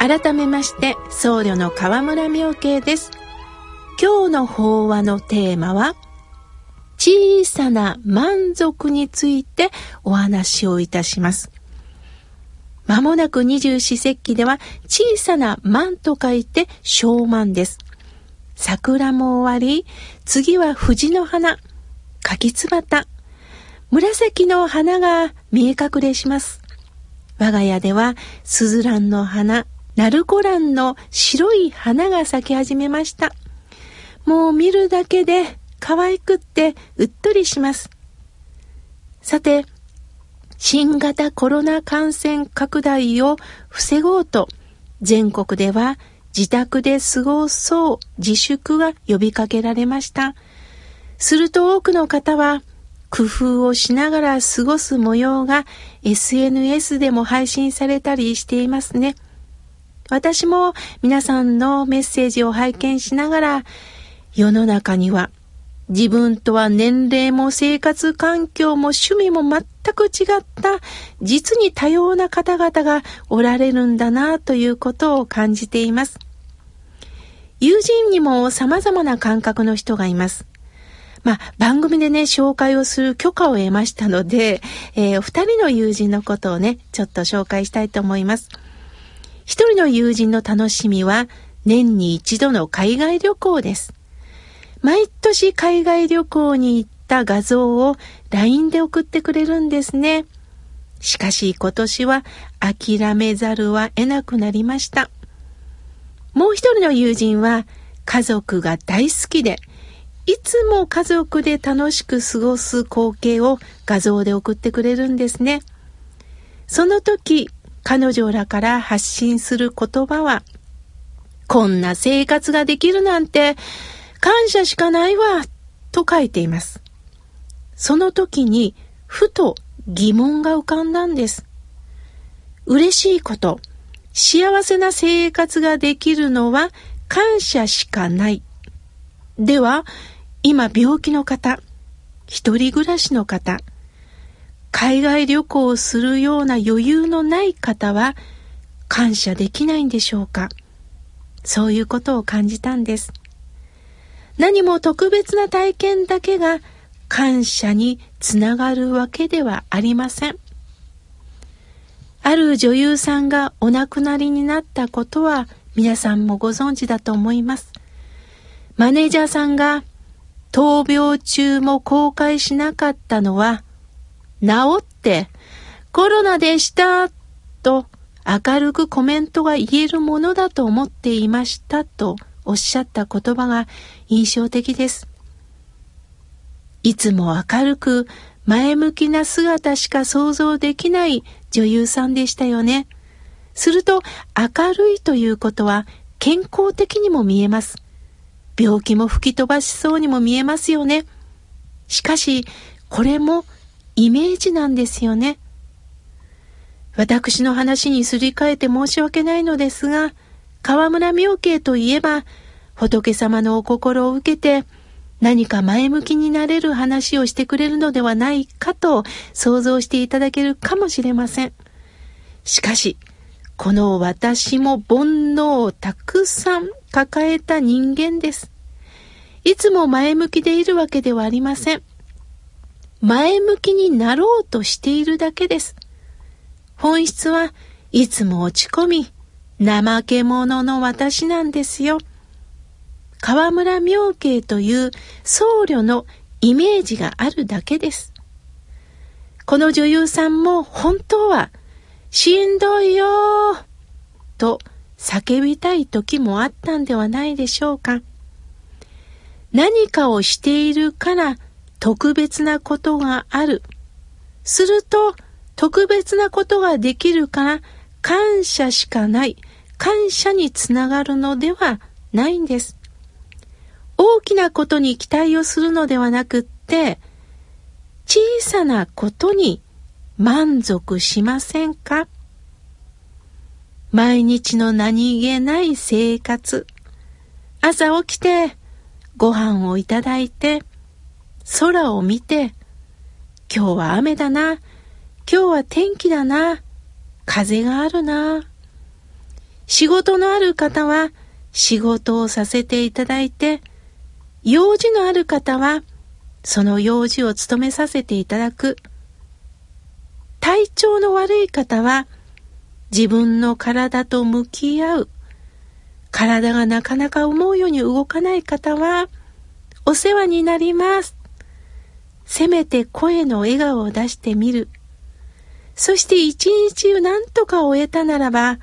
改めまして僧侶の河村明慶です。今日の法話のテーマは小さな満足についてお話をいたします。まもなく二十四節気では小さな満と書いて小満です。桜も終わり、次は藤の花、柿つばた、紫の花が見え隠れします。我が家ではスズランの花、ナルコランの白い花が咲き始めました。もう見るだけで可愛くってうっとりします。さて、新型コロナ感染拡大を防ごうと、全国では自宅で過ごそう自粛が呼びかけられました。すると多くの方は、工夫をしながら過ごす模様が SNS でも配信されたりしていますね。私も皆さんのメッセージを拝見しながら、世の中には自分とは年齢も生活環境も趣味も全く違った実に多様な方々がおられるんだなということを感じています。友人にも様々な感覚の人がいます。まあ、番組でね、紹介をする許可を得ましたので、えー、お二人の友人のことをね、ちょっと紹介したいと思います。一人の友人の楽しみは、年に一度の海外旅行です。毎年海外旅行に行った画像を LINE で送ってくれるんですね。しかし今年は諦めざるは得なくなりました。もう一人の友人は家族が大好きで、いつも家族で楽しく過ごす光景を画像で送ってくれるんですね。その時、彼女らから発信する言葉は、こんな生活ができるなんて感謝しかないわ、と書いています。その時に、ふと疑問が浮かんだんです。嬉しいこと、幸せな生活ができるのは感謝しかない。では、今病気の方、一人暮らしの方、海外旅行をするような余裕のない方は感謝できないんでしょうか？そういうことを感じたんです。何も特別な体験だけが感謝につながるわけではありません。ある女優さんがお亡くなりになったことは皆さんもご存知だと思います。マネージャーさんが闘病中も公開しなかったのは治ってコロナでしたと明るくコメントが言えるものだと思っていましたとおっしゃった言葉が印象的です。いつも明るく前向きな姿しか想像できない女優さんでしたよね。すると明るいということは健康的にも見えます。病気も吹き飛ばしそうにも見えますよね。しかし、これもイメージなんですよね。私の話にすり替えて申し訳ないのですが、河村明慶といえば、仏様のお心を受けて、何か前向きになれる話をしてくれるのではないかと想像していただけるかもしれません。しかし、この私も煩悩をたくさん抱えた人間です。いつも前向きでいるわけではありません。前向きになろうとしているだけです。本質はいつも落ち込み、怠け者の私なんですよ。河村明慶という僧侶のイメージがあるだけです。この女優さんも本当はしんどいよと叫びたい時もあったんではないでしょうか。何かをしているから特別なことがある。すると特別なことができるから感謝しかない。感謝につながるのではないんです。大きなことに期待をするのではなくって、小さなことに満足しませんか？毎日の何気ない生活、朝起きて、ご飯をいただいて、空を見て、今日は雨だな、今日は天気だな、風があるな。仕事のある方は仕事をさせていただいて、用事のある方はその用事を務めさせていただく。体調の悪い方は自分の体と向き合う。体がなかなか思うように動かない方はお世話になります。せめて声の笑顔を出してみる。そして一日を何とか終えたならば、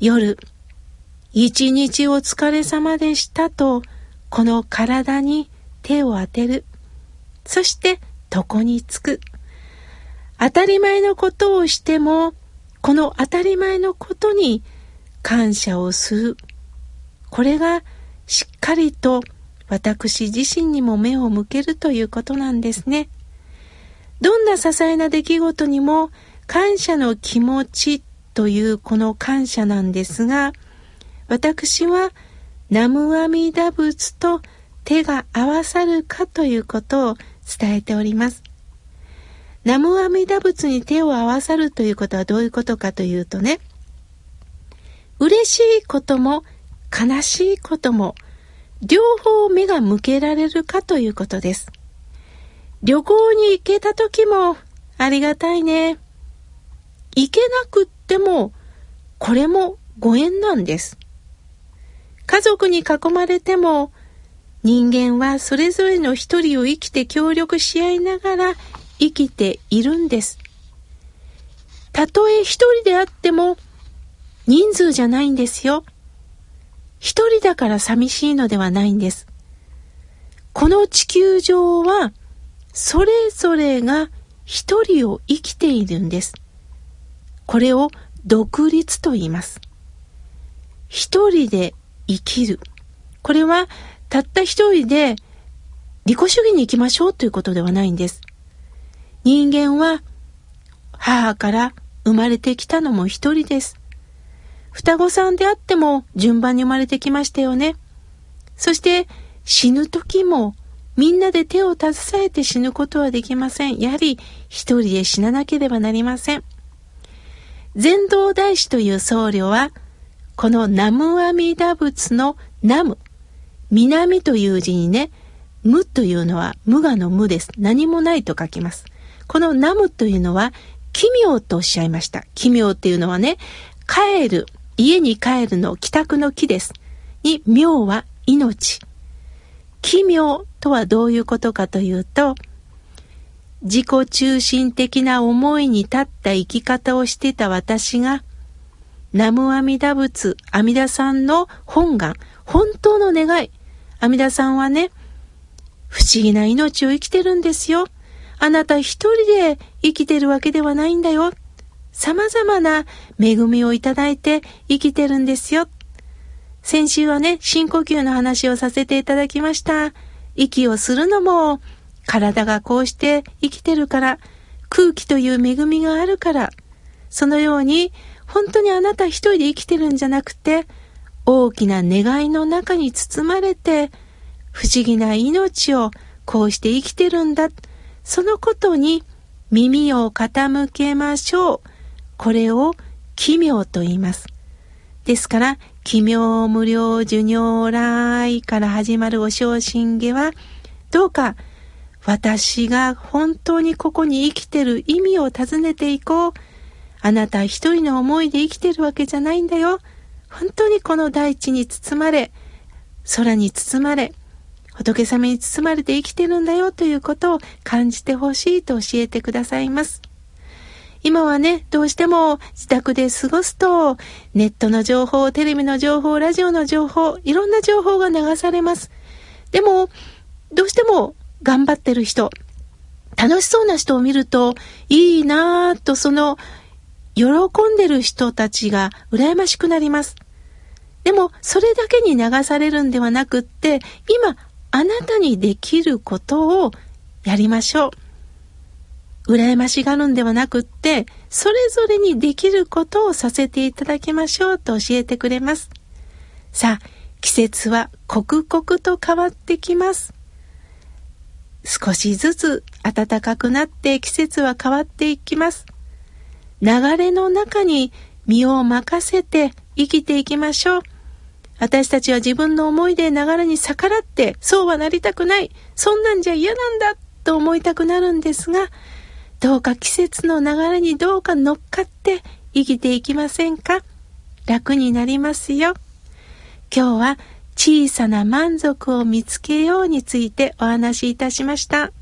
夜、一日お疲れ様でしたと、この体に手を当てる。そして床につく。当たり前のことをしても、この当たり前のことに感謝をする。これがしっかりと私自身にも目を向けるということなんですね。どんな些細な出来事にも感謝の気持ちというこの感謝なんですが、私は南無阿弥陀仏と手が合わさるかということを伝えております。南無阿弥陀仏に手を合わさるということはどういうことかというとね、嬉しいことも悲しいことも両方目が向けられるかということです。旅行に行けた時もありがたいね。行けなくっても、これもご縁なんです。家族に囲まれても、人間はそれぞれの一人を生きて協力し合いながら生きているんです。たとえ一人であっても、人数じゃないんですよ。一人だから寂しいのではないんです。この地球上は、それぞれが一人を生きているんです。これを独立と言います。一人で生きる。これはたった一人で利己主義に行きましょうということではないんです。人間は母から生まれてきたのも一人です。双子さんであっても順番に生まれてきましたよね。そして死ぬ時もみんなで手を携えて死ぬことはできません。やはり一人で死ななければなりません。禅道大師という僧侶は、この南無阿弥陀仏の南無、南という字にね、無というのは無我の無です。何もないと書きます。この南無というのは奇妙とおっしゃいました。奇妙っていうのはね、帰る、家に帰るの帰宅の木です。に、妙は命。奇妙とはどういうことかというと、自己中心的な思いに立った生き方をしてた私が、南無阿弥陀仏、阿弥陀さんの本願、本当の願い。阿弥陀さんはね、不思議な命を生きてるんですよ。あなた一人で生きてるわけではないんだよ。様々な恵みをいただいて生きてるんですよ。先週はね、深呼吸の話をさせていただきました。息をするのも、体がこうして生きてるから、空気という恵みがあるから、そのように本当にあなた一人で生きてるんじゃなくて、大きな願いの中に包まれて、不思議な命をこうして生きてるんだ。そのことに耳を傾けましょう。これを奇妙と言います。ですから、奇妙無料授業来から始まるお昇進下は、どうか私が本当にここに生きてる意味を尋ねていこう。あなた一人の思いで生きてるわけじゃないんだよ。本当にこの大地に包まれ、空に包まれ、仏様に包まれて生きてるんだよということを感じてほしいと教えてくださいます。今はね、どうしても自宅で過ごすと、ネットの情報、テレビの情報、ラジオの情報、いろんな情報が流されます。でも、どうしても頑張ってる人、楽しそうな人を見ると、いいなぁとその、喜んでる人たちが羨ましくなります。でも、それだけに流されるんではなくって、今、あなたにできることをやりましょう。羨ましがるんではなくって、それぞれにできることをさせていただきましょうと教えてくれます。さあ、季節は刻々と変わってきます。少しずつ暖かくなって季節は変わっていきます。流れの中に身を任せて生きていきましょう。私たちは自分の思いで流れに逆らって、そうはなりたくない、そんなんじゃ嫌なんだと思いたくなるんですが、どうか季節の流れにどうか乗っかって生きていきませんか？楽になりますよ。今日は小さな満足を見つけようについてお話しいたしました。